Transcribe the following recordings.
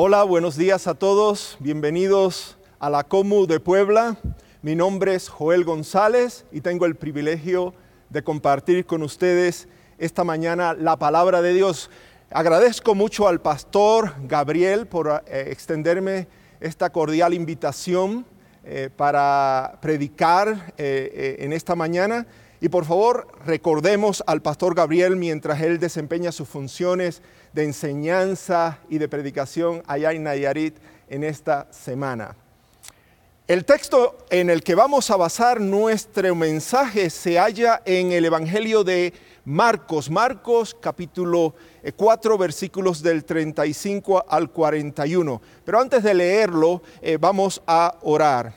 Hola, buenos días a todos. Bienvenidos a la Comu de Puebla. Mi nombre es Joel González y tengo el privilegio de compartir con ustedes esta mañana la palabra de Dios. Agradezco mucho al pastor Gabriel por eh, extenderme esta cordial invitación eh, para predicar eh, en esta mañana. Y por favor, recordemos al pastor Gabriel mientras él desempeña sus funciones de enseñanza y de predicación allá en Nayarit en esta semana. El texto en el que vamos a basar nuestro mensaje se halla en el Evangelio de Marcos, Marcos capítulo 4 eh, versículos del 35 al 41. Pero antes de leerlo, eh, vamos a orar.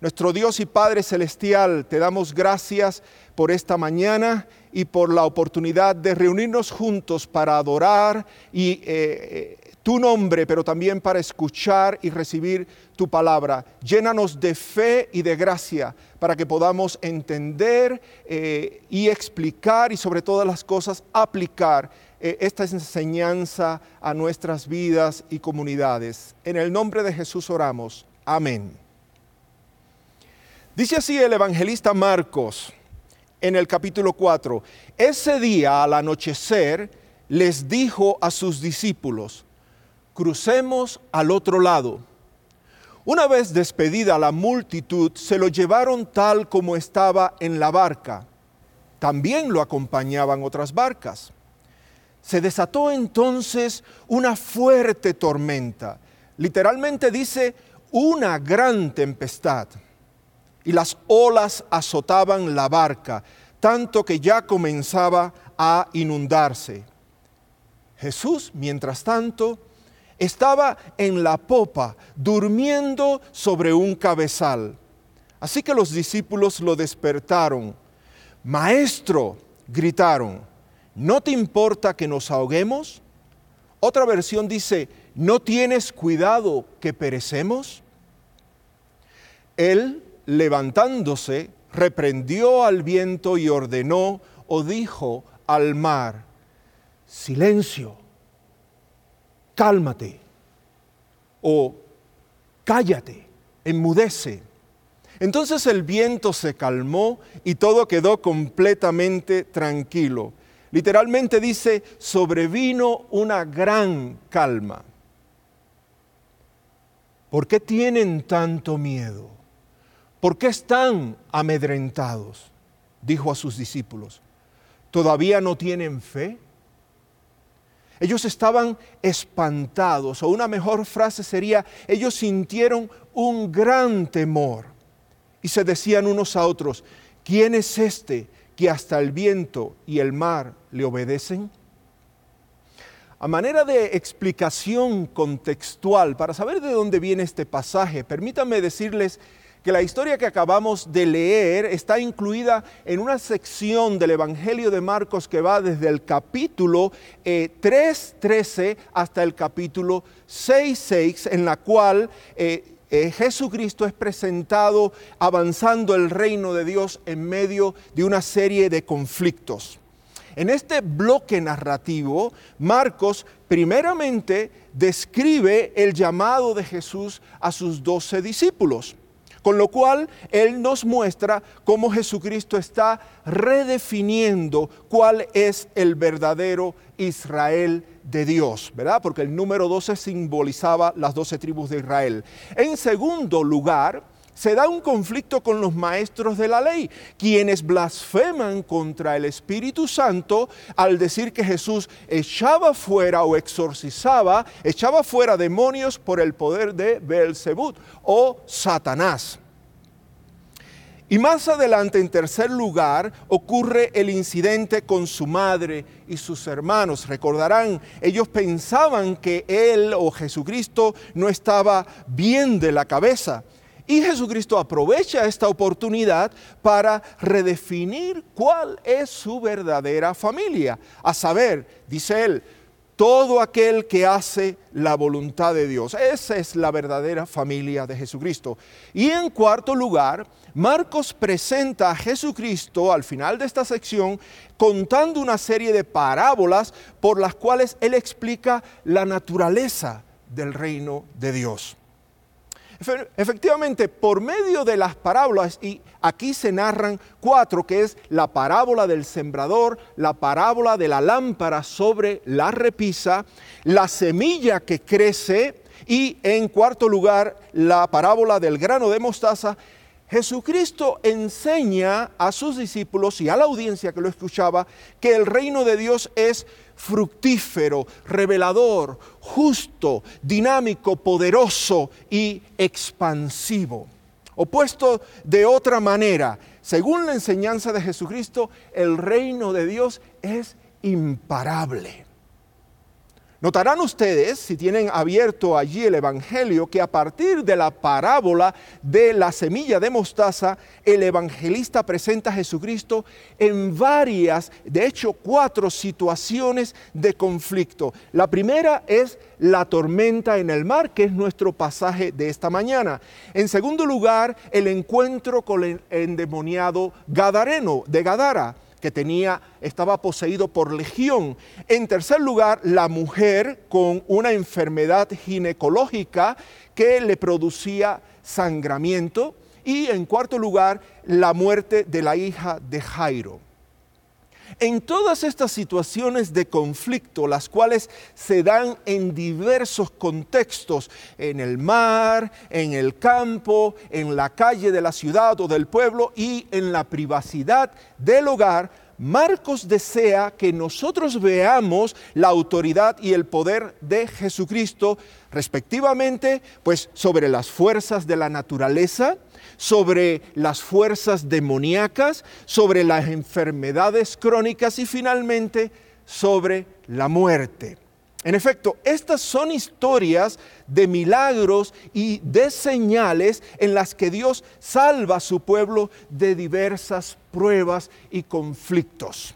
Nuestro Dios y Padre Celestial, te damos gracias por esta mañana y por la oportunidad de reunirnos juntos para adorar y eh, tu nombre, pero también para escuchar y recibir tu palabra. Llénanos de fe y de gracia para que podamos entender eh, y explicar y sobre todas las cosas aplicar eh, esta enseñanza a nuestras vidas y comunidades. En el nombre de Jesús oramos. Amén. Dice así el evangelista Marcos en el capítulo 4. Ese día al anochecer les dijo a sus discípulos, crucemos al otro lado. Una vez despedida la multitud, se lo llevaron tal como estaba en la barca. También lo acompañaban otras barcas. Se desató entonces una fuerte tormenta. Literalmente dice una gran tempestad. Y las olas azotaban la barca, tanto que ya comenzaba a inundarse. Jesús, mientras tanto, estaba en la popa, durmiendo sobre un cabezal. Así que los discípulos lo despertaron. Maestro, gritaron, ¿no te importa que nos ahoguemos? Otra versión dice, ¿no tienes cuidado que perecemos? Él, levantándose, reprendió al viento y ordenó o dijo al mar, silencio cálmate o cállate, enmudece. Entonces el viento se calmó y todo quedó completamente tranquilo. Literalmente dice, sobrevino una gran calma. ¿Por qué tienen tanto miedo? ¿Por qué están amedrentados? Dijo a sus discípulos. ¿Todavía no tienen fe? Ellos estaban espantados, o una mejor frase sería, ellos sintieron un gran temor y se decían unos a otros, ¿quién es este que hasta el viento y el mar le obedecen? A manera de explicación contextual, para saber de dónde viene este pasaje, permítanme decirles que la historia que acabamos de leer está incluida en una sección del Evangelio de Marcos que va desde el capítulo 3.13 eh, hasta el capítulo 6.6, en la cual eh, eh, Jesucristo es presentado avanzando el reino de Dios en medio de una serie de conflictos. En este bloque narrativo, Marcos primeramente describe el llamado de Jesús a sus doce discípulos. Con lo cual, Él nos muestra cómo Jesucristo está redefiniendo cuál es el verdadero Israel de Dios, ¿verdad? Porque el número 12 simbolizaba las doce tribus de Israel. En segundo lugar, se da un conflicto con los maestros de la ley, quienes blasfeman contra el Espíritu Santo al decir que Jesús echaba fuera o exorcizaba, echaba fuera demonios por el poder de Beelzebub o Satanás. Y más adelante, en tercer lugar, ocurre el incidente con su madre y sus hermanos. Recordarán, ellos pensaban que él o Jesucristo no estaba bien de la cabeza. Y Jesucristo aprovecha esta oportunidad para redefinir cuál es su verdadera familia. A saber, dice él, todo aquel que hace la voluntad de Dios. Esa es la verdadera familia de Jesucristo. Y en cuarto lugar, Marcos presenta a Jesucristo al final de esta sección contando una serie de parábolas por las cuales él explica la naturaleza del reino de Dios. Efectivamente, por medio de las parábolas, y aquí se narran cuatro, que es la parábola del sembrador, la parábola de la lámpara sobre la repisa, la semilla que crece y en cuarto lugar la parábola del grano de mostaza, Jesucristo enseña a sus discípulos y a la audiencia que lo escuchaba que el reino de Dios es fructífero, revelador, justo, dinámico, poderoso y expansivo. Opuesto de otra manera, según la enseñanza de Jesucristo, el reino de Dios es imparable. Notarán ustedes, si tienen abierto allí el Evangelio, que a partir de la parábola de la semilla de mostaza, el evangelista presenta a Jesucristo en varias, de hecho cuatro situaciones de conflicto. La primera es la tormenta en el mar, que es nuestro pasaje de esta mañana. En segundo lugar, el encuentro con el endemoniado Gadareno de Gadara que tenía, estaba poseído por legión. En tercer lugar, la mujer con una enfermedad ginecológica que le producía sangramiento. Y en cuarto lugar, la muerte de la hija de Jairo. En todas estas situaciones de conflicto, las cuales se dan en diversos contextos, en el mar, en el campo, en la calle de la ciudad o del pueblo y en la privacidad del hogar, Marcos desea que nosotros veamos la autoridad y el poder de Jesucristo respectivamente, pues sobre las fuerzas de la naturaleza, sobre las fuerzas demoníacas, sobre las enfermedades crónicas y finalmente sobre la muerte. En efecto, estas son historias de milagros y de señales en las que Dios salva a su pueblo de diversas pruebas y conflictos.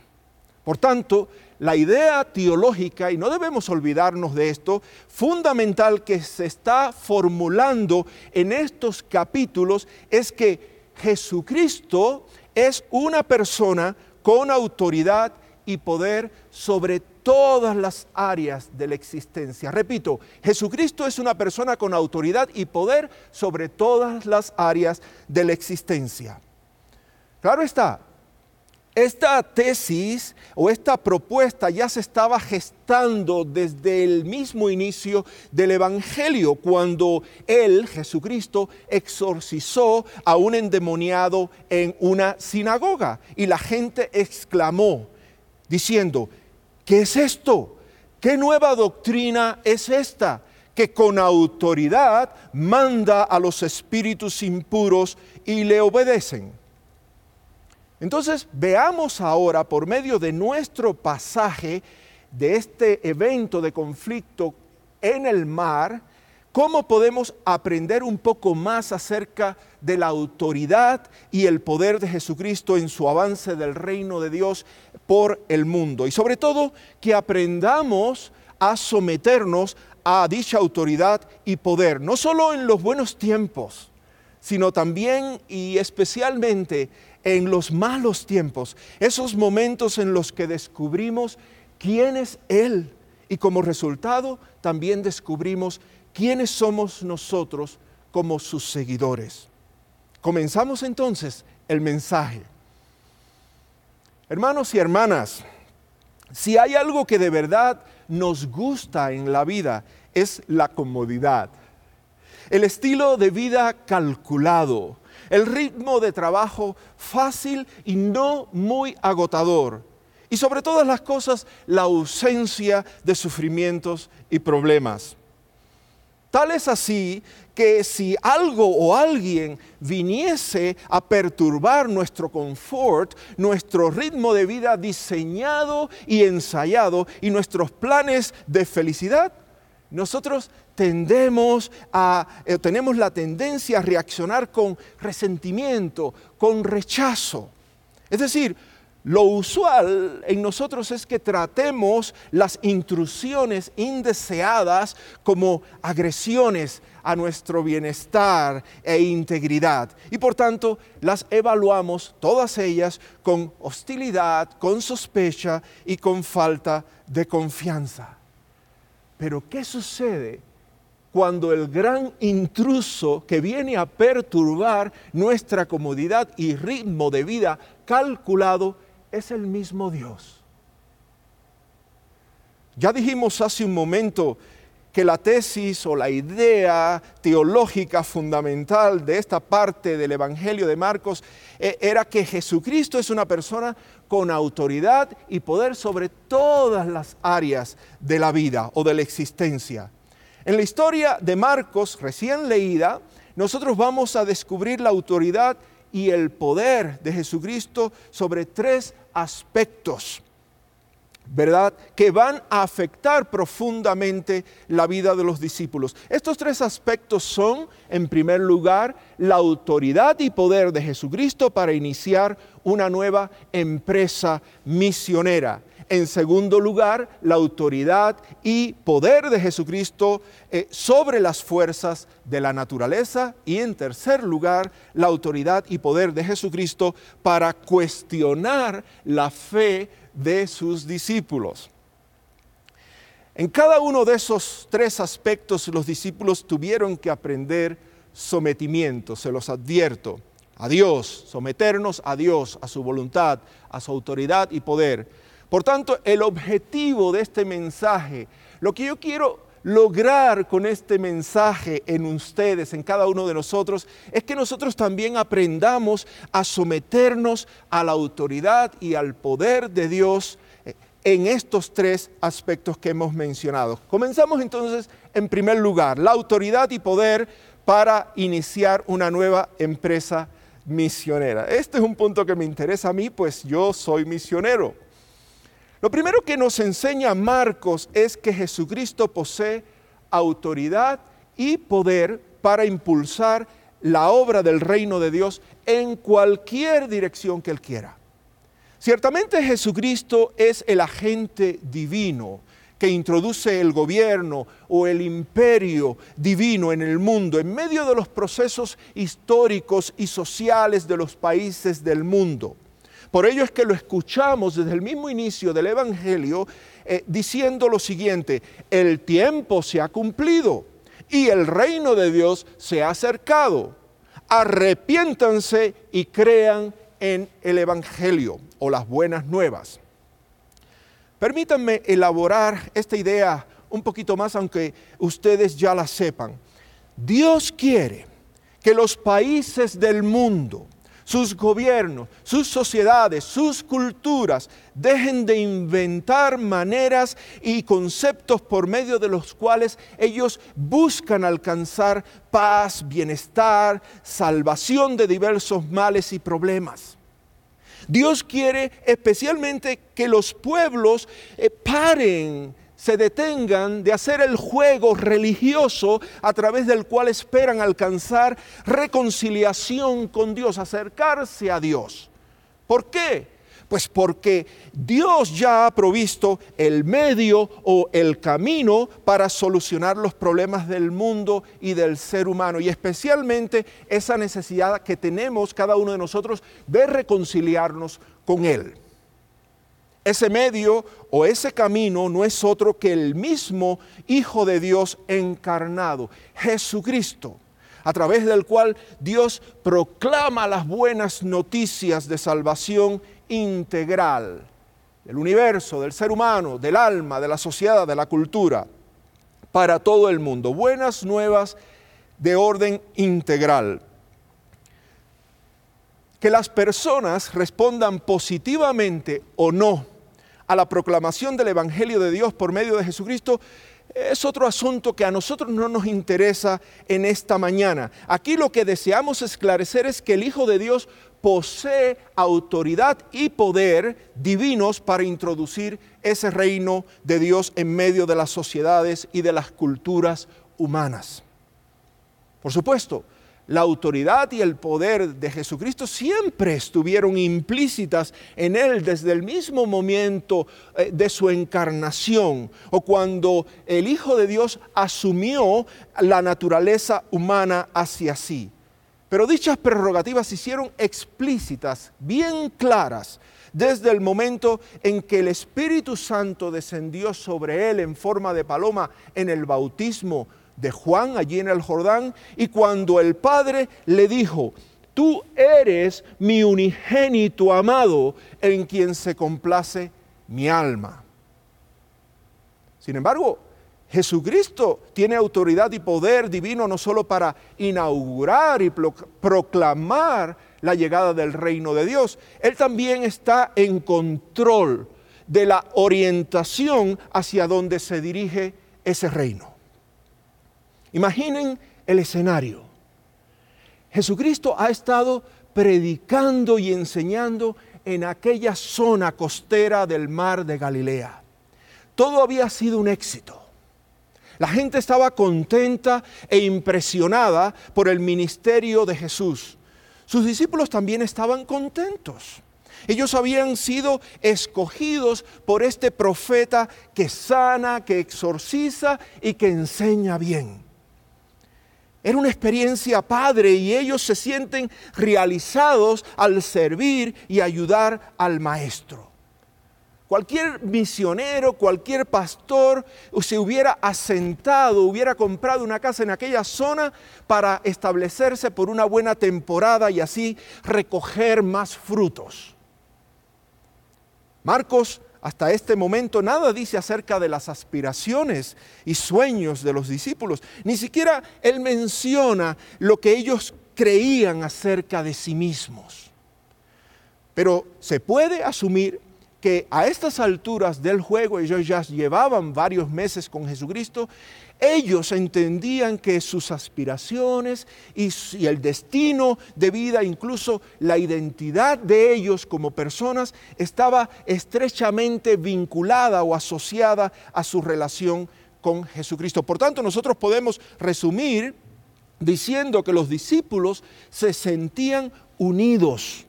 Por tanto, la idea teológica, y no debemos olvidarnos de esto, fundamental que se está formulando en estos capítulos es que Jesucristo es una persona con autoridad y poder sobre todas las áreas de la existencia. Repito, Jesucristo es una persona con autoridad y poder sobre todas las áreas de la existencia. Claro está, esta tesis o esta propuesta ya se estaba gestando desde el mismo inicio del Evangelio, cuando Él, Jesucristo, exorcizó a un endemoniado en una sinagoga y la gente exclamó diciendo, ¿qué es esto? ¿Qué nueva doctrina es esta? Que con autoridad manda a los espíritus impuros y le obedecen. Entonces veamos ahora por medio de nuestro pasaje de este evento de conflicto en el mar, cómo podemos aprender un poco más acerca de la autoridad y el poder de Jesucristo en su avance del reino de Dios por el mundo. Y sobre todo que aprendamos a someternos a dicha autoridad y poder, no solo en los buenos tiempos, sino también y especialmente en los malos tiempos, esos momentos en los que descubrimos quién es Él y como resultado también descubrimos quiénes somos nosotros como sus seguidores. Comenzamos entonces el mensaje. Hermanos y hermanas, si hay algo que de verdad nos gusta en la vida es la comodidad, el estilo de vida calculado, el ritmo de trabajo fácil y no muy agotador. Y sobre todas las cosas, la ausencia de sufrimientos y problemas. Tal es así que si algo o alguien viniese a perturbar nuestro confort, nuestro ritmo de vida diseñado y ensayado y nuestros planes de felicidad, nosotros tendemos a, eh, tenemos la tendencia a reaccionar con resentimiento, con rechazo. Es decir, lo usual en nosotros es que tratemos las intrusiones indeseadas como agresiones a nuestro bienestar e integridad. Y por tanto las evaluamos todas ellas con hostilidad, con sospecha y con falta de confianza. Pero ¿qué sucede cuando el gran intruso que viene a perturbar nuestra comodidad y ritmo de vida calculado es el mismo Dios. Ya dijimos hace un momento que la tesis o la idea teológica fundamental de esta parte del Evangelio de Marcos eh, era que Jesucristo es una persona con autoridad y poder sobre todas las áreas de la vida o de la existencia. En la historia de Marcos recién leída, nosotros vamos a descubrir la autoridad y el poder de Jesucristo sobre tres aspectos ¿verdad? Que van a afectar profundamente la vida de los discípulos. Estos tres aspectos son, en primer lugar, la autoridad y poder de Jesucristo para iniciar una nueva empresa misionera. En segundo lugar, la autoridad y poder de Jesucristo eh, sobre las fuerzas de la naturaleza. Y en tercer lugar, la autoridad y poder de Jesucristo para cuestionar la fe de sus discípulos. En cada uno de esos tres aspectos los discípulos tuvieron que aprender sometimiento, se los advierto, a Dios, someternos a Dios, a su voluntad, a su autoridad y poder. Por tanto, el objetivo de este mensaje, lo que yo quiero lograr con este mensaje en ustedes, en cada uno de nosotros, es que nosotros también aprendamos a someternos a la autoridad y al poder de Dios eh, en estos tres aspectos que hemos mencionado. Comenzamos entonces en primer lugar, la autoridad y poder para iniciar una nueva empresa misionera. Este es un punto que me interesa a mí, pues yo soy misionero. Lo primero que nos enseña Marcos es que Jesucristo posee autoridad y poder para impulsar la obra del reino de Dios en cualquier dirección que Él quiera. Ciertamente Jesucristo es el agente divino que introduce el gobierno o el imperio divino en el mundo en medio de los procesos históricos y sociales de los países del mundo. Por ello es que lo escuchamos desde el mismo inicio del Evangelio eh, diciendo lo siguiente, el tiempo se ha cumplido y el reino de Dios se ha acercado. Arrepiéntanse y crean en el Evangelio o las buenas nuevas. Permítanme elaborar esta idea un poquito más, aunque ustedes ya la sepan. Dios quiere que los países del mundo, sus gobiernos, sus sociedades, sus culturas dejen de inventar maneras y conceptos por medio de los cuales ellos buscan alcanzar paz, bienestar, salvación de diversos males y problemas. Dios quiere especialmente que los pueblos eh, paren se detengan de hacer el juego religioso a través del cual esperan alcanzar reconciliación con Dios, acercarse a Dios. ¿Por qué? Pues porque Dios ya ha provisto el medio o el camino para solucionar los problemas del mundo y del ser humano, y especialmente esa necesidad que tenemos cada uno de nosotros de reconciliarnos con Él. Ese medio o ese camino no es otro que el mismo Hijo de Dios encarnado, Jesucristo, a través del cual Dios proclama las buenas noticias de salvación integral del universo, del ser humano, del alma, de la sociedad, de la cultura, para todo el mundo. Buenas nuevas de orden integral que las personas respondan positivamente o no a la proclamación del Evangelio de Dios por medio de Jesucristo es otro asunto que a nosotros no nos interesa en esta mañana. Aquí lo que deseamos esclarecer es que el Hijo de Dios posee autoridad y poder divinos para introducir ese reino de Dios en medio de las sociedades y de las culturas humanas. Por supuesto, la autoridad y el poder de Jesucristo siempre estuvieron implícitas en Él desde el mismo momento eh, de su encarnación o cuando el Hijo de Dios asumió la naturaleza humana hacia sí. Pero dichas prerrogativas se hicieron explícitas, bien claras, desde el momento en que el Espíritu Santo descendió sobre él en forma de paloma en el bautismo de Juan allí en el Jordán y cuando el Padre le dijo, tú eres mi unigénito amado en quien se complace mi alma. Sin embargo, Jesucristo tiene autoridad y poder divino no solo para inaugurar y proclamar la llegada del reino de Dios, Él también está en control de la orientación hacia donde se dirige ese reino. Imaginen el escenario. Jesucristo ha estado predicando y enseñando en aquella zona costera del mar de Galilea. Todo había sido un éxito. La gente estaba contenta e impresionada por el ministerio de Jesús. Sus discípulos también estaban contentos. Ellos habían sido escogidos por este profeta que sana, que exorciza y que enseña bien. Era una experiencia padre y ellos se sienten realizados al servir y ayudar al maestro. Cualquier misionero, cualquier pastor se hubiera asentado, hubiera comprado una casa en aquella zona para establecerse por una buena temporada y así recoger más frutos. Marcos hasta este momento nada dice acerca de las aspiraciones y sueños de los discípulos. Ni siquiera él menciona lo que ellos creían acerca de sí mismos. Pero se puede asumir que a estas alturas del juego ellos ya llevaban varios meses con Jesucristo, ellos entendían que sus aspiraciones y, el destino de vida, incluso la identidad de ellos como personas, estaba estrechamente vinculada o asociada a su relación con Jesucristo. Por tanto, nosotros podemos resumir diciendo que los discípulos se sentían unidos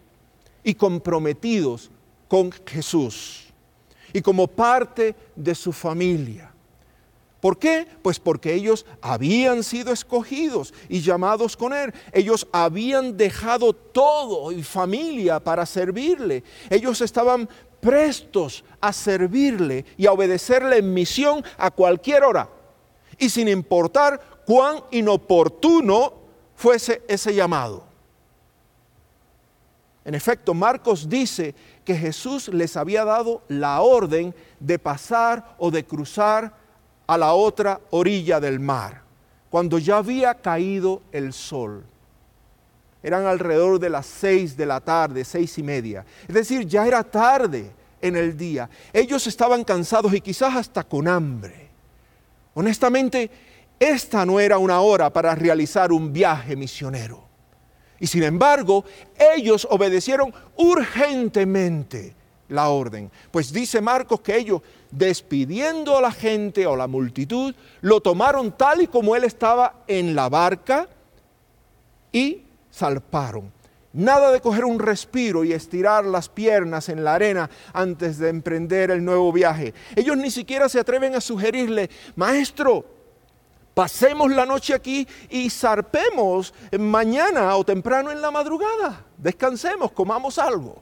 y comprometidos con Jesús y como parte de su familia. ¿Por qué? Pues porque ellos habían sido escogidos y llamados con Él. Ellos habían dejado todo y familia para servirle. Ellos estaban prestos a servirle y a obedecerle en misión a cualquier hora. Y sin importar cuán inoportuno fuese ese llamado. En efecto, Marcos dice que Jesús les había dado la orden de pasar o de cruzar a la otra orilla del mar, cuando ya había caído el sol. Eran alrededor de las seis de la tarde, seis y media. Es decir, ya era tarde en el día. Ellos estaban cansados y quizás hasta con hambre. Honestamente, esta no era una hora para realizar un viaje misionero. Y sin embargo, ellos obedecieron urgentemente la orden. Pues dice Marcos que ellos, despidiendo a la gente o la multitud, lo tomaron tal y como él estaba en la barca y salparon. Nada de coger un respiro y estirar las piernas en la arena antes de emprender el nuevo viaje. Ellos ni siquiera se atreven a sugerirle, maestro, pasemos la noche aquí y zarpemos mañana o temprano en la madrugada. Descansemos, comamos algo.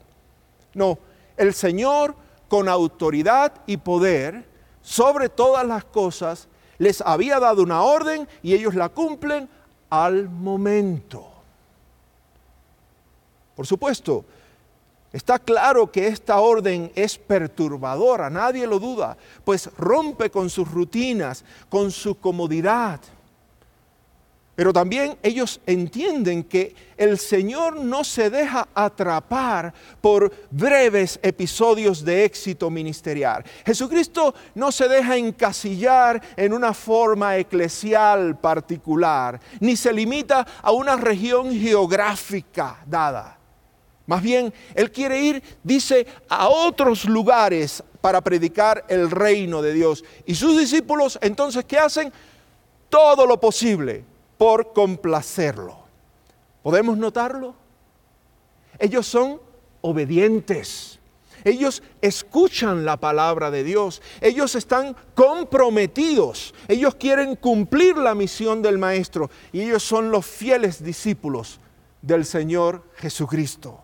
No, el Señor con autoridad y poder sobre todas las cosas les había dado una orden y ellos la cumplen al momento. Por supuesto, Está claro que esta orden es perturbadora, nadie lo duda, pues rompe con sus rutinas, con su comodidad. Pero también ellos entienden que el Señor no se deja atrapar por breves episodios de éxito ministerial. Jesucristo no se deja encasillar en una forma eclesial particular, ni se limita a una región geográfica dada. Más bien, Él quiere ir, dice, a otros lugares para predicar el reino de Dios. Y sus discípulos entonces, ¿qué hacen? Todo lo posible por complacerlo. ¿Podemos notarlo? Ellos son obedientes. Ellos escuchan la palabra de Dios. Ellos están comprometidos. Ellos quieren cumplir la misión del Maestro. Y ellos son los fieles discípulos del Señor Jesucristo.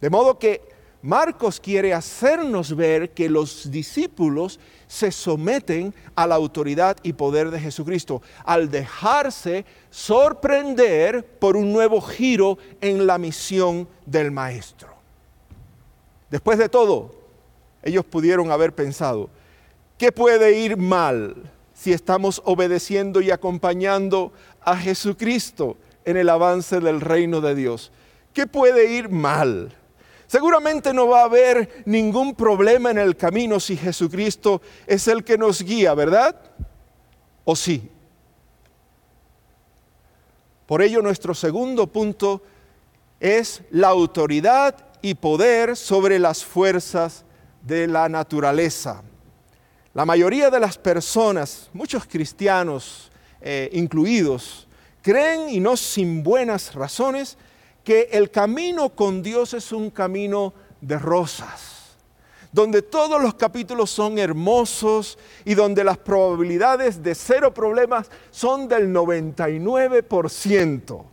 De modo que Marcos quiere hacernos ver que los discípulos se someten a la autoridad y poder de Jesucristo al dejarse sorprender por un nuevo giro en la misión del Maestro. Después de todo, ellos pudieron haber pensado, ¿qué puede ir mal si estamos obedeciendo y acompañando a Jesucristo en el avance del reino de Dios? ¿Qué puede ir mal? Seguramente no va a haber ningún problema en el camino si Jesucristo es el que nos guía, ¿verdad? ¿O sí? Por ello nuestro segundo punto es la autoridad y poder sobre las fuerzas de la naturaleza. La mayoría de las personas, muchos cristianos eh, incluidos, creen y no sin buenas razones que el camino con Dios es un camino de rosas, donde todos los capítulos son hermosos y donde las probabilidades de cero problemas son del 99%.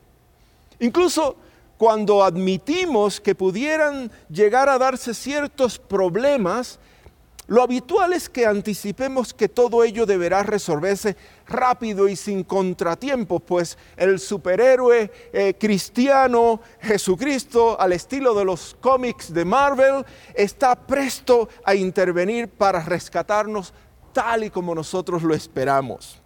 Incluso cuando admitimos que pudieran llegar a darse ciertos problemas, lo habitual es que anticipemos que todo ello deberá resolverse rápido y sin contratiempos, pues el superhéroe eh, cristiano Jesucristo, al estilo de los cómics de Marvel, está presto a intervenir para rescatarnos tal y como nosotros lo esperamos.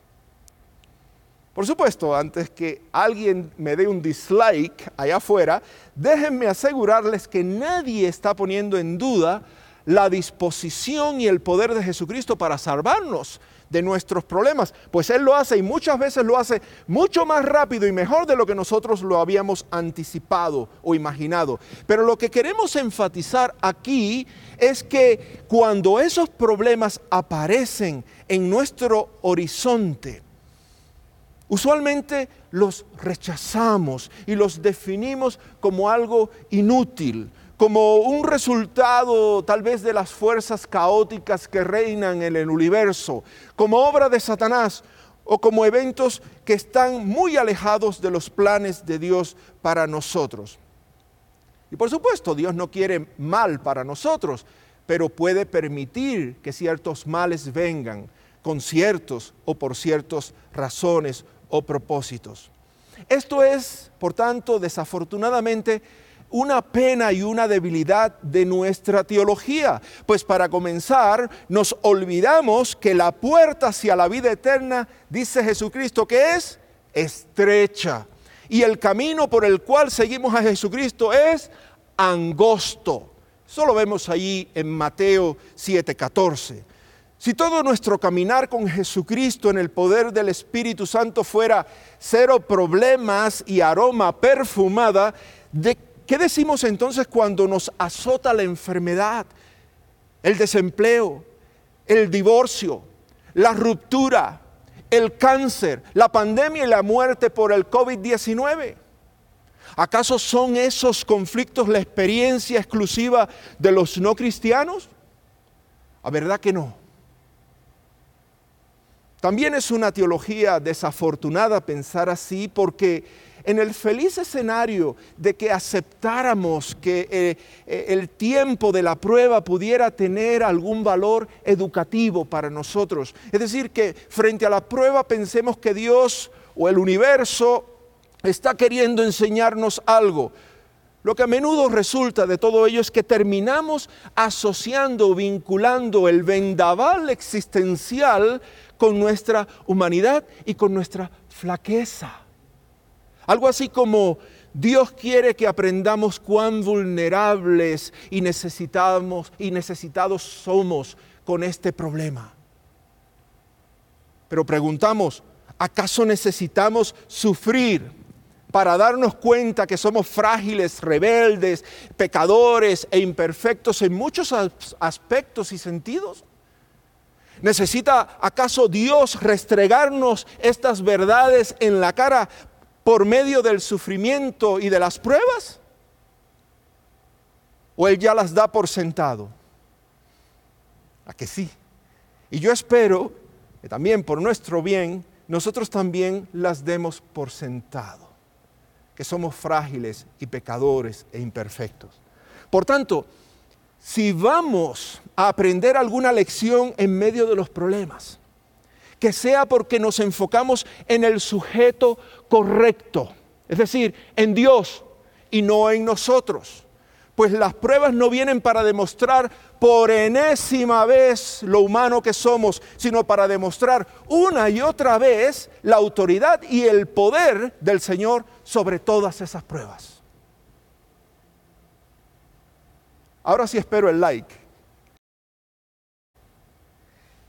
Por supuesto, antes que alguien me dé un dislike allá afuera, déjenme asegurarles que nadie está poniendo en duda la disposición y el poder de Jesucristo para salvarnos de nuestros problemas, pues Él lo hace y muchas veces lo hace mucho más rápido y mejor de lo que nosotros lo habíamos anticipado o imaginado. Pero lo que queremos enfatizar aquí es que cuando esos problemas aparecen en nuestro horizonte, usualmente los rechazamos y los definimos como algo inútil, como un resultado tal vez de las fuerzas caóticas que reinan en el universo, como obra de Satanás o como eventos que están muy alejados de los planes de Dios para nosotros. Y por supuesto, Dios no quiere mal para nosotros, pero puede permitir que ciertos males vengan con ciertos o por ciertas razones o propósitos. Esto es, por tanto, desafortunadamente, una pena y una debilidad de nuestra teología. Pues para comenzar, nos olvidamos que la puerta hacia la vida eterna, dice Jesucristo, que es estrecha. Y el camino por el cual seguimos a Jesucristo es angosto. Eso lo vemos allí en Mateo 7:14. Si todo nuestro caminar con Jesucristo en el poder del Espíritu Santo fuera cero problemas y aroma perfumada, ¿de ¿Qué decimos entonces cuando nos azota la enfermedad, el desempleo, el divorcio, la ruptura, el cáncer, la pandemia y la muerte por el COVID-19? ¿Acaso son esos conflictos la experiencia exclusiva de los no cristianos? A verdad que no. También es una teología desafortunada pensar así porque en el feliz escenario de que aceptáramos que eh, eh, el tiempo de la prueba pudiera tener algún valor educativo para nosotros. Es decir, que frente a la prueba pensemos que Dios o el universo está queriendo enseñarnos algo. Lo que a menudo resulta de todo ello es que terminamos asociando, vinculando el vendaval existencial con nuestra humanidad y con nuestra flaqueza. Algo así como Dios quiere que aprendamos cuán vulnerables y necesitamos y necesitados somos con este problema. Pero preguntamos, ¿acaso necesitamos sufrir para darnos cuenta que somos frágiles, rebeldes, pecadores e imperfectos en muchos aspectos y sentidos? ¿Necesita acaso Dios restregarnos estas verdades en la cara por medio del sufrimiento y de las pruebas? ¿O Él ya las da por sentado? A que sí. Y yo espero que también por nuestro bien nosotros también las demos por sentado. que somos frágiles y pecadores e imperfectos. Por tanto, si vamos a aprender alguna lección en medio de los problemas, que sea porque nos enfocamos en el sujeto correcto, es decir, en Dios y no en nosotros. Pues las pruebas no vienen para demostrar por enésima vez lo humano que somos, sino para demostrar una y otra vez la autoridad y el poder del Señor sobre todas esas pruebas. Ahora sí espero el like.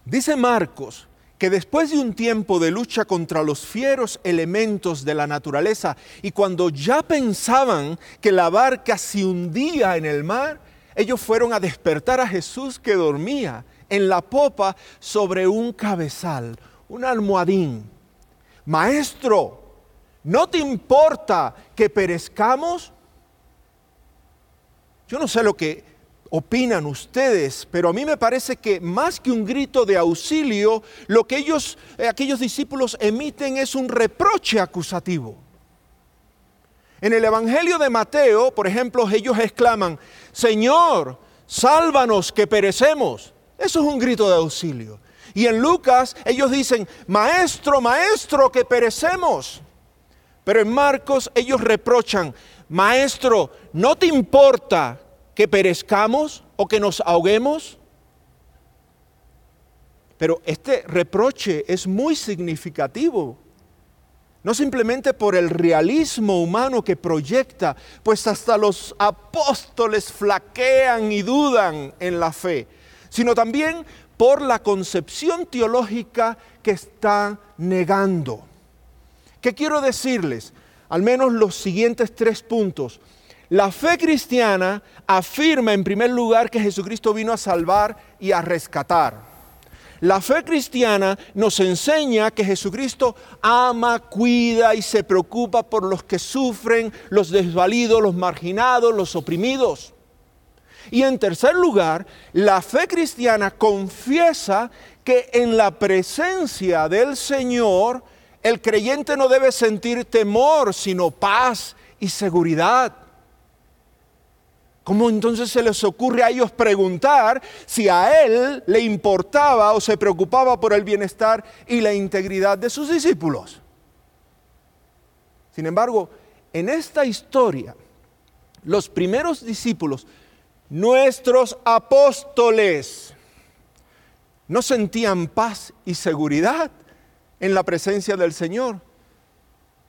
Dice Marcos que después de un tiempo de lucha contra los fieros elementos de la naturaleza y cuando ya pensaban que la barca se hundía en el mar, ellos fueron a despertar a Jesús que dormía en la popa sobre un cabezal, un almohadín. Maestro, ¿no te importa que perezcamos? Yo no sé lo que opinan ustedes, pero a mí me parece que más que un grito de auxilio, lo que ellos, eh, aquellos discípulos emiten es un reproche acusativo. En el Evangelio de Mateo, por ejemplo, ellos exclaman, Señor, sálvanos que perecemos. Eso es un grito de auxilio. Y en Lucas ellos dicen, Maestro, Maestro, que perecemos. Pero en Marcos ellos reprochan, Maestro, ¿no te importa que perezcamos o que nos ahoguemos? Pero este reproche es muy significativo. No simplemente por el realismo humano que proyecta, pues hasta los apóstoles flaquean y dudan en la fe, sino también por la concepción teológica que está negando. ¿Qué quiero decirles? Al menos los siguientes tres puntos. La fe cristiana afirma en primer lugar que Jesucristo vino a salvar y a rescatar. La fe cristiana nos enseña que Jesucristo ama, cuida y se preocupa por los que sufren, los desvalidos, los marginados, los oprimidos. Y en tercer lugar, la fe cristiana confiesa que en la presencia del Señor el creyente no debe sentir temor, sino paz y seguridad. ¿Cómo entonces se les ocurre a ellos preguntar si a él le importaba o se preocupaba por el bienestar y la integridad de sus discípulos? Sin embargo, en esta historia, los primeros discípulos, nuestros apóstoles, no sentían paz y seguridad en la presencia del Señor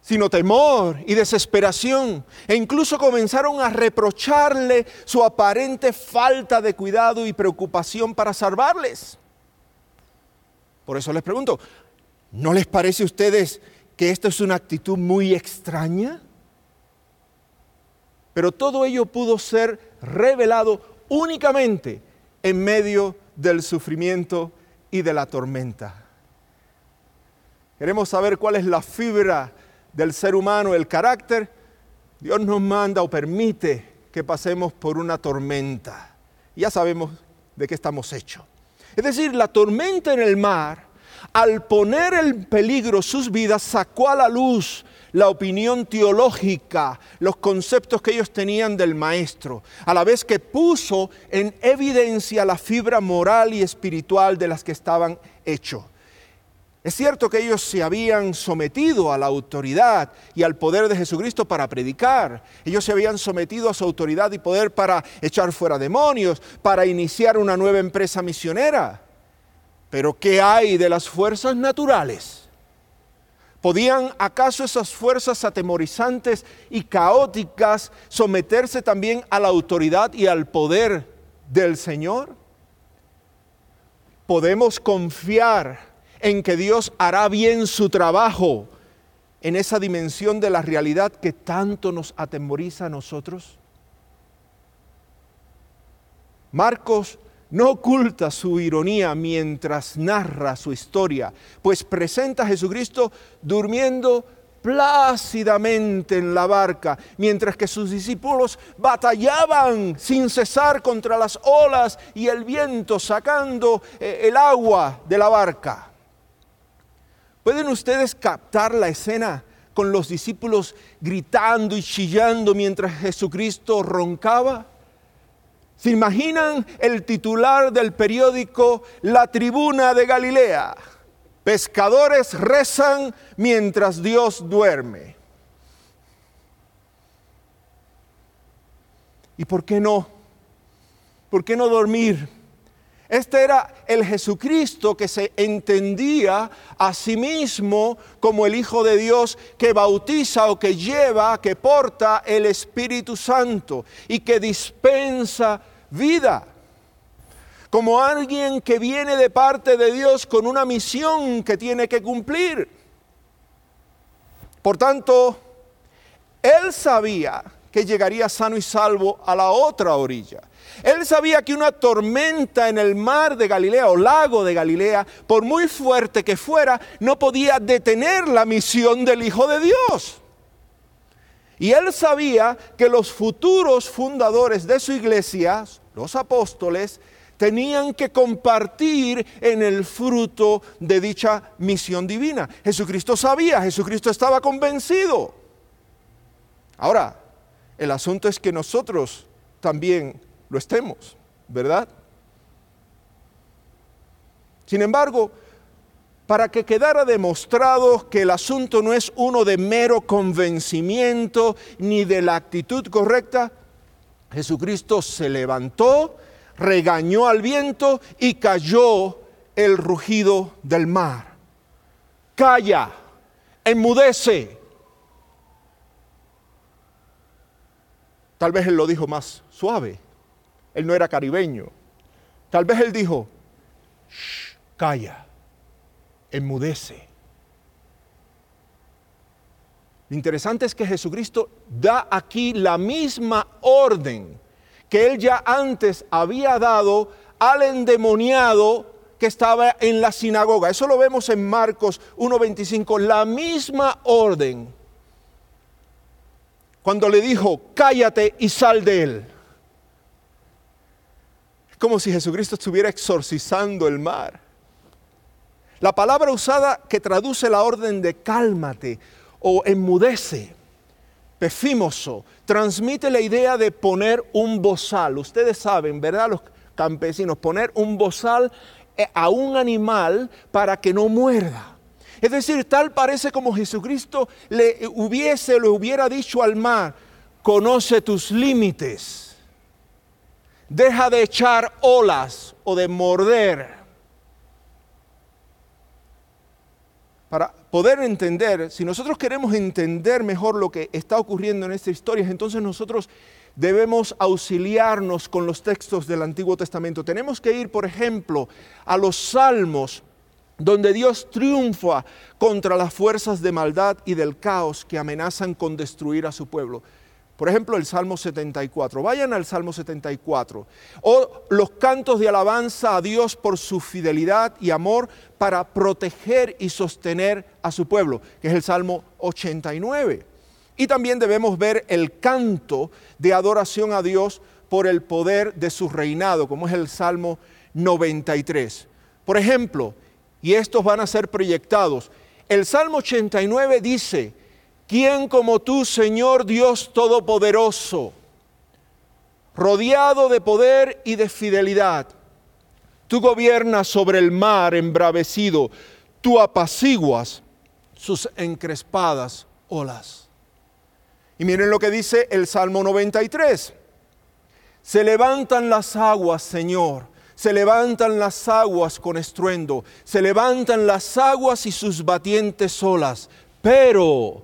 sino temor y desesperación. E incluso comenzaron a reprocharle su aparente falta de cuidado y preocupación para salvarles. Por eso les pregunto, ¿no les parece a ustedes que esto es una actitud muy extraña? Pero todo ello pudo ser revelado únicamente en medio del sufrimiento y de la tormenta. Queremos saber cuál es la fibra del ser humano, el carácter, Dios nos manda o permite que pasemos por una tormenta. Ya sabemos de qué estamos hechos. Es decir, la tormenta en el mar, al poner en peligro sus vidas, sacó a la luz la opinión teológica, los conceptos que ellos tenían del maestro, a la vez que puso en evidencia la fibra moral y espiritual de las que estaban hechos. Es cierto que ellos se habían sometido a la autoridad y al poder de Jesucristo para predicar. Ellos se habían sometido a su autoridad y poder para echar fuera demonios, para iniciar una nueva empresa misionera. Pero ¿qué hay de las fuerzas naturales? ¿Podían acaso esas fuerzas atemorizantes y caóticas someterse también a la autoridad y al poder del Señor? ¿Podemos confiar en que Dios hará bien su trabajo en esa dimensión de la realidad que tanto nos atemoriza a nosotros? Marcos no oculta su ironía mientras narra su historia, pues presenta a Jesucristo durmiendo plácidamente en la barca, mientras que sus discípulos batallaban sin cesar contra las olas y el viento, sacando eh, el agua de la barca. ¿Pueden ustedes captar la escena con los discípulos gritando y chillando mientras Jesucristo roncaba? ¿Se imaginan el titular del periódico La Tribuna de Galilea? Pescadores rezan mientras Dios duerme. ¿Y por qué no? ¿Por qué no dormir? Este era el Jesucristo que se entendía a sí mismo como el Hijo de Dios que bautiza o que lleva, que porta el Espíritu Santo y que dispensa vida. Como alguien que viene de parte de Dios con una misión que tiene que cumplir. Por tanto, él sabía que llegaría sano y salvo a la otra orilla. Él sabía que una tormenta en el mar de Galilea o lago de Galilea, por muy fuerte que fuera, no podía detener la misión del Hijo de Dios. Y él sabía que los futuros fundadores de su iglesia, los apóstoles, tenían que compartir en el fruto de dicha misión divina. Jesucristo sabía, Jesucristo estaba convencido. Ahora, el asunto es que nosotros también lo estemos, ¿verdad? Sin embargo, para que quedara demostrado que el asunto no es uno de mero convencimiento ni de la actitud correcta, Jesucristo se levantó, regañó al viento y cayó el rugido del mar. Calla, enmudece. Tal vez él lo dijo más suave. Él no era caribeño. Tal vez él dijo, Shh, calla, enmudece. Lo interesante es que Jesucristo da aquí la misma orden que él ya antes había dado al endemoniado que estaba en la sinagoga. Eso lo vemos en Marcos 1.25, la misma orden cuando le dijo, cállate y sal de él. Es como si Jesucristo estuviera exorcizando el mar. La palabra usada que traduce la orden de cálmate o enmudece, pefímoso, transmite la idea de poner un bozal. Ustedes saben, ¿verdad? Los campesinos, poner un bozal eh, a un animal para que no muerda. Es decir, tal parece como Jesucristo le hubiese, le hubiera dicho al mar, conoce tus límites, deja de echar olas o de morder. Para poder entender, si nosotros queremos entender mejor lo que está ocurriendo en esta historia, entonces nosotros debemos auxiliarnos con los textos del Antiguo Testamento. Tenemos que ir, por ejemplo, a los salmos donde Dios triunfa contra las fuerzas de maldad y del caos que amenazan con destruir a su pueblo. Por ejemplo, el Salmo 74. Vayan al Salmo 74. O los cantos de alabanza a Dios por su fidelidad y amor para proteger y sostener a su pueblo, que es el Salmo 89. Y también debemos ver el canto de adoración a Dios por el poder de su reinado, como es el Salmo 93. Por ejemplo, y estos van a ser proyectados. El Salmo 89 dice, ¿quién como tú, Señor Dios Todopoderoso, rodeado de poder y de fidelidad? Tú gobiernas sobre el mar embravecido, tú apaciguas sus encrespadas olas. Y miren lo que dice el Salmo 93. Se levantan las aguas, Señor, se levantan las aguas con estruendo, se levantan las aguas y sus batientes olas, pero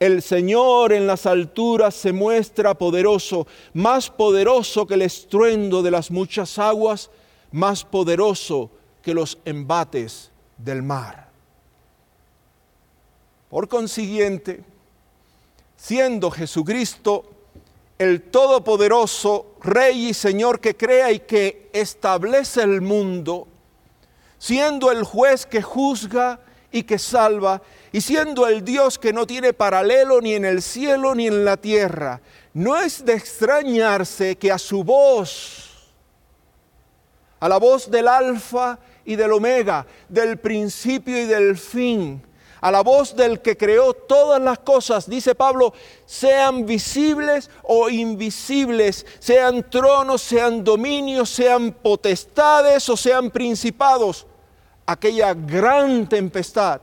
el Señor en las alturas se muestra poderoso, más poderoso que el estruendo de las muchas aguas, más poderoso que los embates del mar. Por consiguiente, siendo Jesucristo el Todopoderoso, Rey y Señor que crea y que establece el mundo, siendo el juez que juzga y que salva, y siendo el Dios que no tiene paralelo ni en el cielo ni en la tierra, no es de extrañarse que a su voz, a la voz del alfa y del omega, del principio y del fin, a la voz del que creó todas las cosas, dice Pablo, sean visibles o invisibles, sean tronos, sean dominios, sean potestades o sean principados, aquella gran tempestad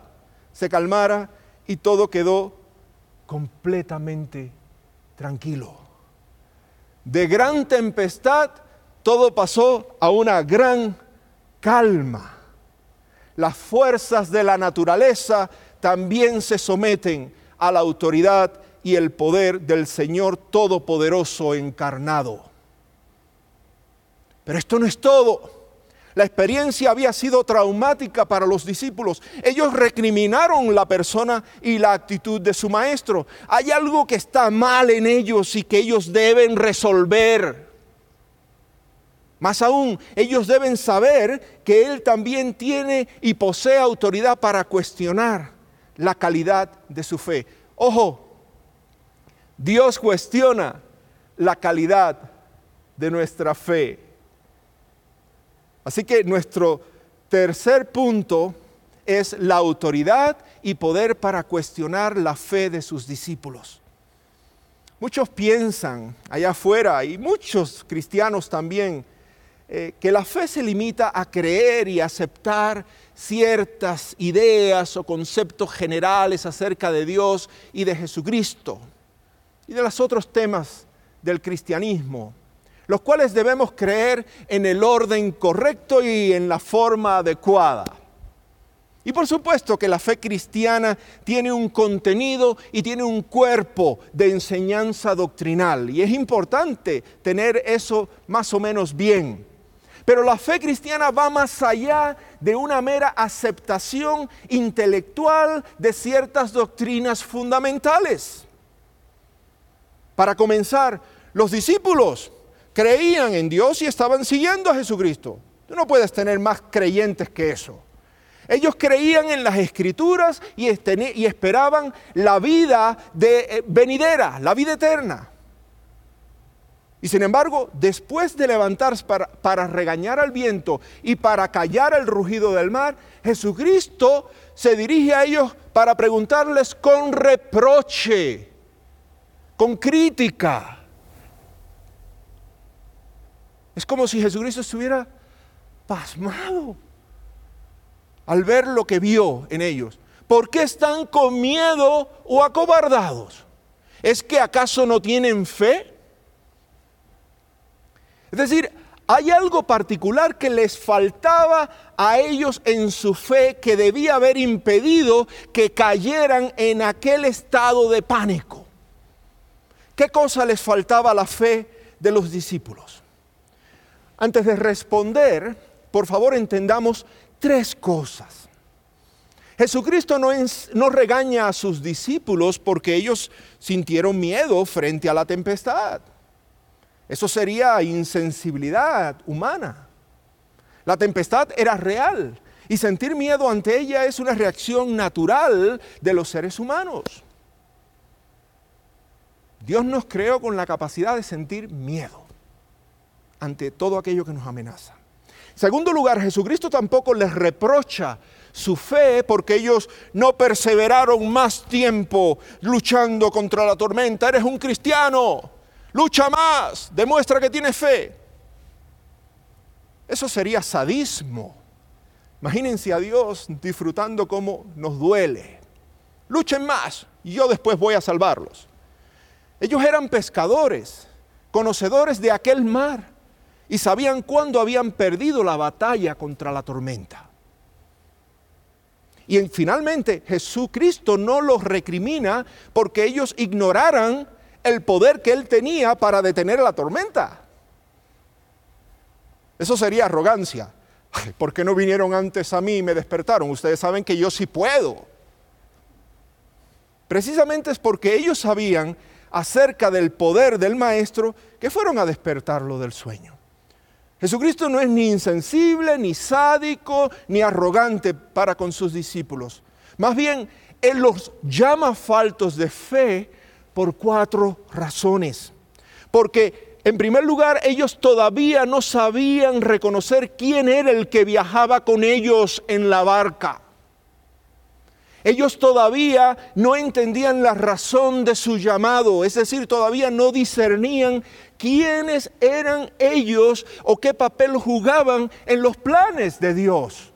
se calmara y todo quedó completamente tranquilo. De gran tempestad, todo pasó a una gran calma. Las fuerzas de la naturaleza también se someten a la autoridad y el poder del Señor Todopoderoso encarnado. Pero esto no es todo. La experiencia había sido traumática para los discípulos. Ellos recriminaron la persona y la actitud de su maestro. Hay algo que está mal en ellos y que ellos deben resolver. Más aún, ellos deben saber que Él también tiene y posee autoridad para cuestionar la calidad de su fe. Ojo, Dios cuestiona la calidad de nuestra fe. Así que nuestro tercer punto es la autoridad y poder para cuestionar la fe de sus discípulos. Muchos piensan allá afuera, y muchos cristianos también, eh, que la fe se limita a creer y aceptar ciertas ideas o conceptos generales acerca de Dios y de Jesucristo y de los otros temas del cristianismo los cuales debemos creer en el orden correcto y en la forma adecuada. Y por supuesto que la fe cristiana tiene un contenido y tiene un cuerpo de enseñanza doctrinal. Y es importante tener eso más o menos bien. Pero la fe cristiana va más allá de una mera aceptación intelectual de ciertas doctrinas fundamentales. Para comenzar, los discípulos creían en Dios y estaban siguiendo a Jesucristo. Tú no puedes tener más creyentes que eso. Ellos creían en las escrituras y, esperaban la vida de, eh, venidera, la vida eterna. Y sin embargo, después de levantarse para, para, regañar al viento y para callar el rugido del mar, Jesucristo se dirige a ellos para preguntarles con reproche, con crítica. Es como si Jesucristo estuviera pasmado al ver lo que vio en ellos. ¿Por qué están con miedo o acobardados? ¿Es que acaso no tienen fe? Es decir, hay algo particular que les faltaba a ellos en su fe que debía haber impedido que cayeran en aquel estado de pánico. ¿Qué cosa les faltaba a la fe de los discípulos? Antes de responder, por favor entendamos tres cosas. Jesucristo no, no, regaña a sus discípulos porque ellos sintieron miedo frente a la tempestad. Eso sería insensibilidad humana. La tempestad era real y sentir miedo ante ella es una reacción natural de los seres humanos. Dios nos creó con la capacidad de sentir miedo ante todo aquello que nos amenaza. En segundo lugar, Jesucristo tampoco les reprocha su fe porque ellos no perseveraron más tiempo luchando contra la tormenta. Eres un cristiano, lucha más, demuestra que tienes fe. Eso sería sadismo. Imagínense a Dios disfrutando cómo nos duele. Luchen más y yo después voy a salvarlos. Ellos eran pescadores, conocedores de aquel mar y sabían cuándo habían perdido la batalla contra la tormenta. Y finalmente Jesucristo no los recrimina porque ellos ignoraran el poder que él tenía para detener la tormenta. Eso sería arrogancia. ¿Por qué no vinieron antes a mí y me despertaron? Ustedes saben que yo sí puedo. Precisamente es porque ellos sabían acerca del poder del Maestro que fueron a despertarlo del sueño. Jesucristo no es ni insensible, ni sádico, ni arrogante para con sus discípulos. Más bien, Él los llama faltos de fe por cuatro razones. Porque, en primer lugar, ellos todavía no sabían reconocer quién era el que viajaba con ellos en la barca. Ellos todavía no entendían la razón de su llamado, es decir, todavía no discernían quiénes eran ellos o qué papel jugaban en los planes de Dios.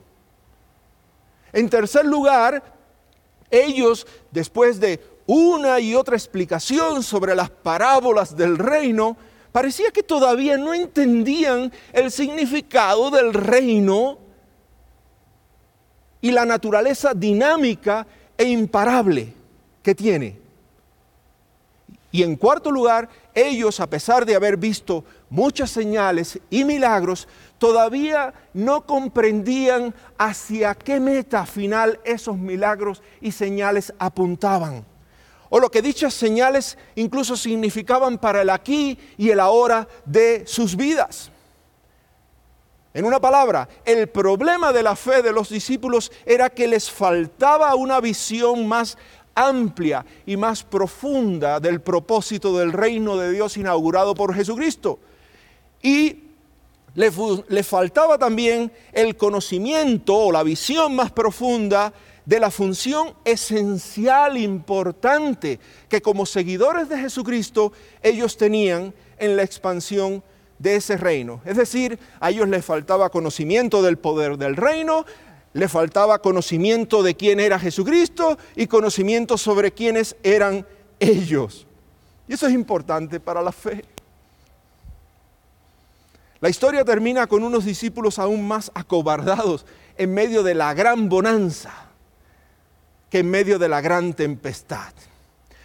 En tercer lugar, ellos, después de una y otra explicación sobre las parábolas del reino, parecía que todavía no entendían el significado del reino y la naturaleza dinámica e imparable que tiene. Y en cuarto lugar, ellos, a pesar de haber visto muchas señales y milagros, todavía no comprendían hacia qué meta final esos milagros y señales apuntaban. O lo que dichas señales incluso significaban para el aquí y el ahora de sus vidas. En una palabra, el problema de la fe de los discípulos era que les faltaba una visión más amplia y más profunda del propósito del reino de Dios inaugurado por Jesucristo. Y le, le, faltaba también el conocimiento o la visión más profunda de la función esencial, importante, que como seguidores de Jesucristo ellos tenían en la expansión de ese reino. Es decir, a ellos les faltaba conocimiento del poder del reino, le faltaba conocimiento de quién era Jesucristo y conocimiento sobre quiénes eran ellos. Y eso es importante para la fe. La historia termina con unos discípulos aún más acobardados en medio de la gran bonanza que en medio de la gran tempestad.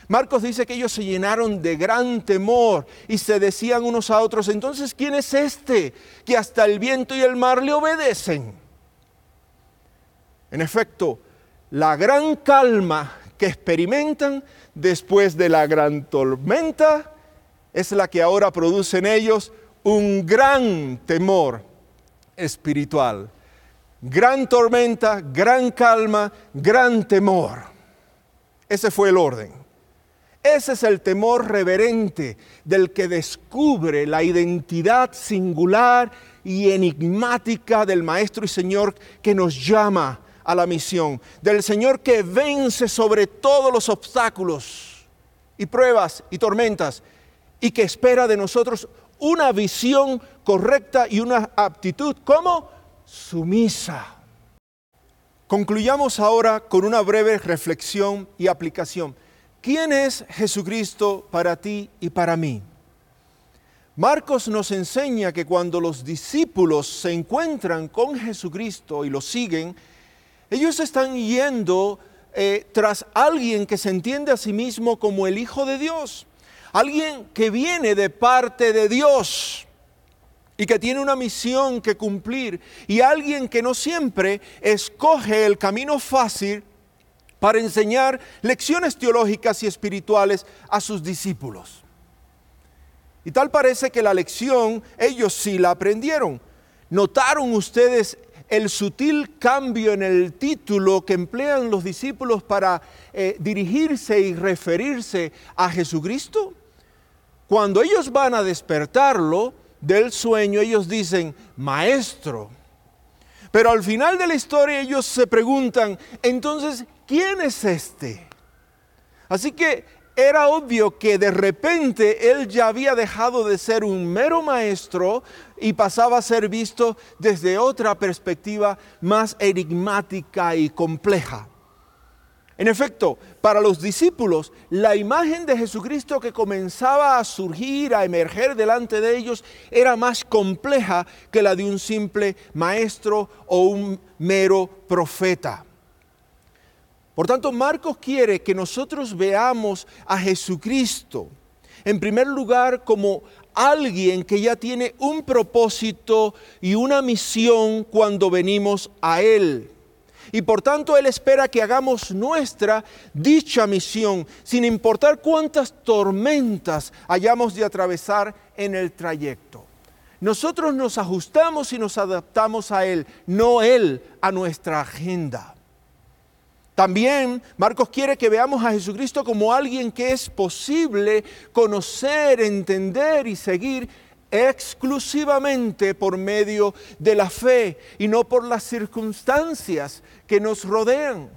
Marcos dice que ellos se llenaron de gran temor y se decían unos a otros, entonces, ¿quién es este que hasta el viento y el mar le obedecen? En efecto, la gran calma que experimentan después de la gran tormenta es la que ahora produce en ellos un gran temor espiritual. Gran tormenta, gran calma, gran temor. Ese fue el orden. Ese es el temor reverente del que descubre la identidad singular y enigmática del Maestro y Señor que nos llama a la misión, del Señor que vence sobre todos los obstáculos y pruebas y tormentas y que espera de nosotros una visión correcta y una aptitud como sumisa. Concluyamos ahora con una breve reflexión y aplicación. ¿Quién es Jesucristo para ti y para mí? Marcos nos enseña que cuando los discípulos se encuentran con Jesucristo y lo siguen, ellos están yendo eh, tras alguien que se entiende a sí mismo como el Hijo de Dios, alguien que viene de parte de Dios y que tiene una misión que cumplir, y alguien que no siempre escoge el camino fácil para enseñar lecciones teológicas y espirituales a sus discípulos. Y tal parece que la lección ellos sí la aprendieron. ¿Notaron ustedes el sutil cambio en el título que emplean los discípulos para eh, dirigirse y referirse a Jesucristo? Cuando ellos van a despertarlo del sueño, ellos dicen, maestro. Pero al final de la historia ellos se preguntan, entonces, ¿quién es este? Así que era obvio que de repente él ya había dejado de ser un mero maestro y pasaba a ser visto desde otra perspectiva más enigmática y compleja. En efecto, para los discípulos, la imagen de Jesucristo que comenzaba a surgir, a emerger delante de ellos, era más compleja que la de un simple maestro o un mero profeta. Por tanto, Marcos quiere que nosotros veamos a Jesucristo, en primer lugar, como alguien que ya tiene un propósito y una misión cuando venimos a Él. Y por tanto Él espera que hagamos nuestra dicha misión, sin importar cuántas tormentas hayamos de atravesar en el trayecto. Nosotros nos ajustamos y nos adaptamos a Él, no Él a nuestra agenda. También Marcos quiere que veamos a Jesucristo como alguien que es posible conocer, entender y seguir exclusivamente por medio de la fe y no por las circunstancias que nos rodean.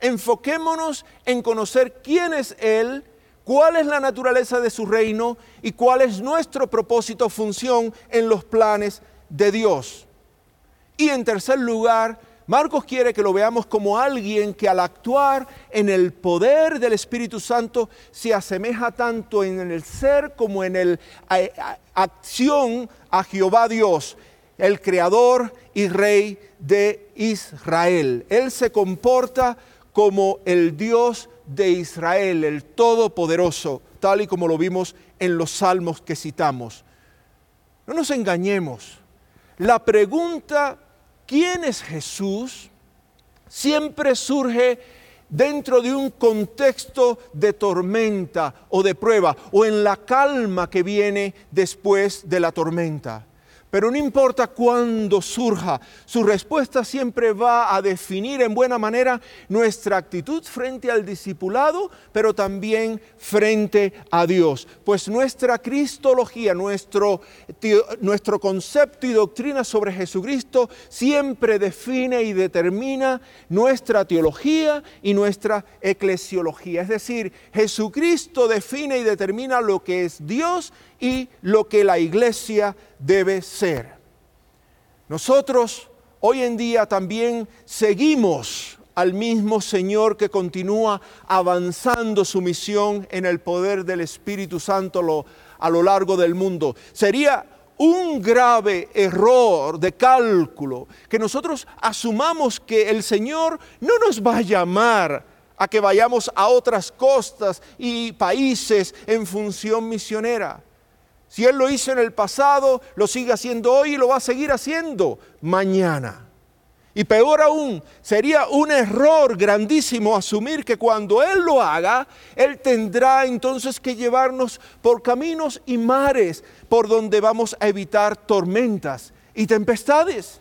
Enfoquémonos en conocer quién es Él, cuál es la naturaleza de su reino y cuál es nuestro propósito, función en los planes de Dios. Y en tercer lugar, Marcos quiere que lo veamos como alguien que al actuar en el poder del Espíritu Santo se asemeja tanto en el ser como en la acción a Jehová Dios, el creador y rey de Israel. Él se comporta como el Dios de Israel, el Todopoderoso, tal y como lo vimos en los salmos que citamos. No nos engañemos. La pregunta quién es Jesús siempre surge dentro de un contexto de tormenta o de prueba o en la calma que viene después de la tormenta. Pero no importa cuándo surja, su respuesta siempre va a definir en buena manera nuestra actitud frente al discipulado, pero también frente a Dios. Pues nuestra cristología, nuestro, nuestro concepto y doctrina sobre Jesucristo siempre define y determina nuestra teología y nuestra eclesiología. Es decir, Jesucristo define y determina lo que es Dios y lo que la iglesia debe ser. Nosotros hoy en día también seguimos al mismo Señor que continúa avanzando su misión en el poder del Espíritu Santo a lo largo del mundo. Sería un grave error de cálculo que nosotros asumamos que el Señor no nos va a llamar a que vayamos a otras costas y países en función misionera. Si Él lo hizo en el pasado, lo sigue haciendo hoy y lo va a seguir haciendo mañana. Y peor aún, sería un error grandísimo asumir que cuando Él lo haga, Él tendrá entonces que llevarnos por caminos y mares por donde vamos a evitar tormentas y tempestades.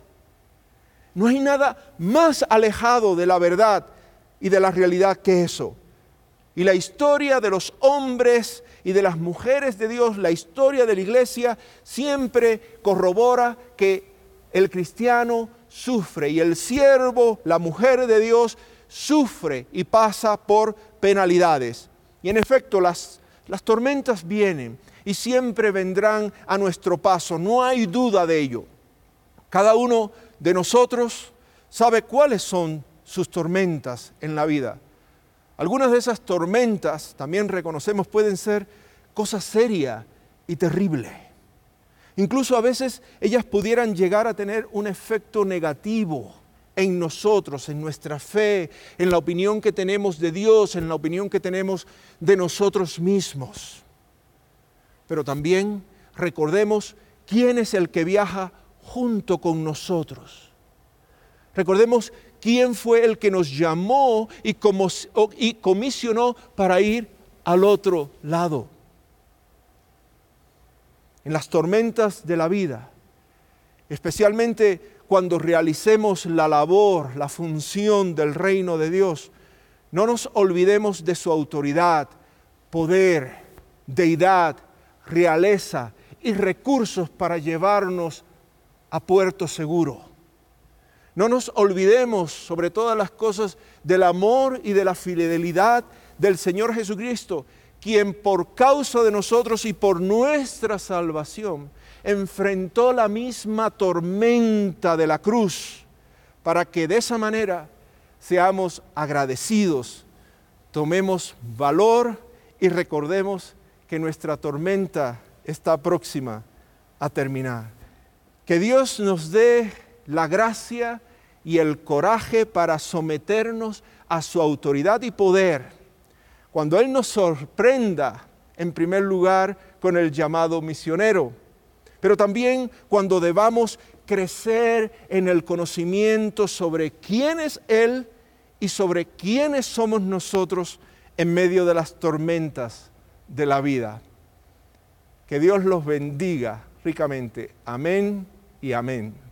No hay nada más alejado de la verdad y de la realidad que eso. Y la historia de los hombres y de las mujeres de Dios, la historia de la iglesia, siempre corrobora que el cristiano sufre y el siervo, la mujer de Dios, sufre y pasa por penalidades. Y en efecto, las, las tormentas vienen y siempre vendrán a nuestro paso, no hay duda de ello. Cada uno de nosotros sabe cuáles son sus tormentas en la vida. Algunas de esas tormentas, también reconocemos, pueden ser cosas serias y terribles. Incluso a veces ellas pudieran llegar a tener un efecto negativo en nosotros, en nuestra fe, en la opinión que tenemos de Dios, en la opinión que tenemos de nosotros mismos. Pero también recordemos quién es el que viaja junto con nosotros. Recordemos quién fue el que nos llamó y, comisionó para ir al otro lado. En las tormentas de la vida, especialmente cuando realicemos la labor, la función del reino de Dios, no nos olvidemos de su autoridad, poder, deidad, realeza y recursos para llevarnos a puerto seguro. No nos olvidemos sobre todas las cosas del amor y de la fidelidad del Señor Jesucristo, quien por causa de nosotros y por nuestra salvación enfrentó la misma tormenta de la cruz, para que de esa manera seamos agradecidos, tomemos valor y recordemos que nuestra tormenta está próxima a terminar. Que Dios nos dé la gracia y el coraje para someternos a su autoridad y poder. Cuando Él nos sorprenda, en primer lugar, con el llamado misionero, pero también cuando debamos crecer en el conocimiento sobre quién es Él y sobre quiénes somos nosotros en medio de las tormentas de la vida. Que Dios los bendiga ricamente. Amén y amén.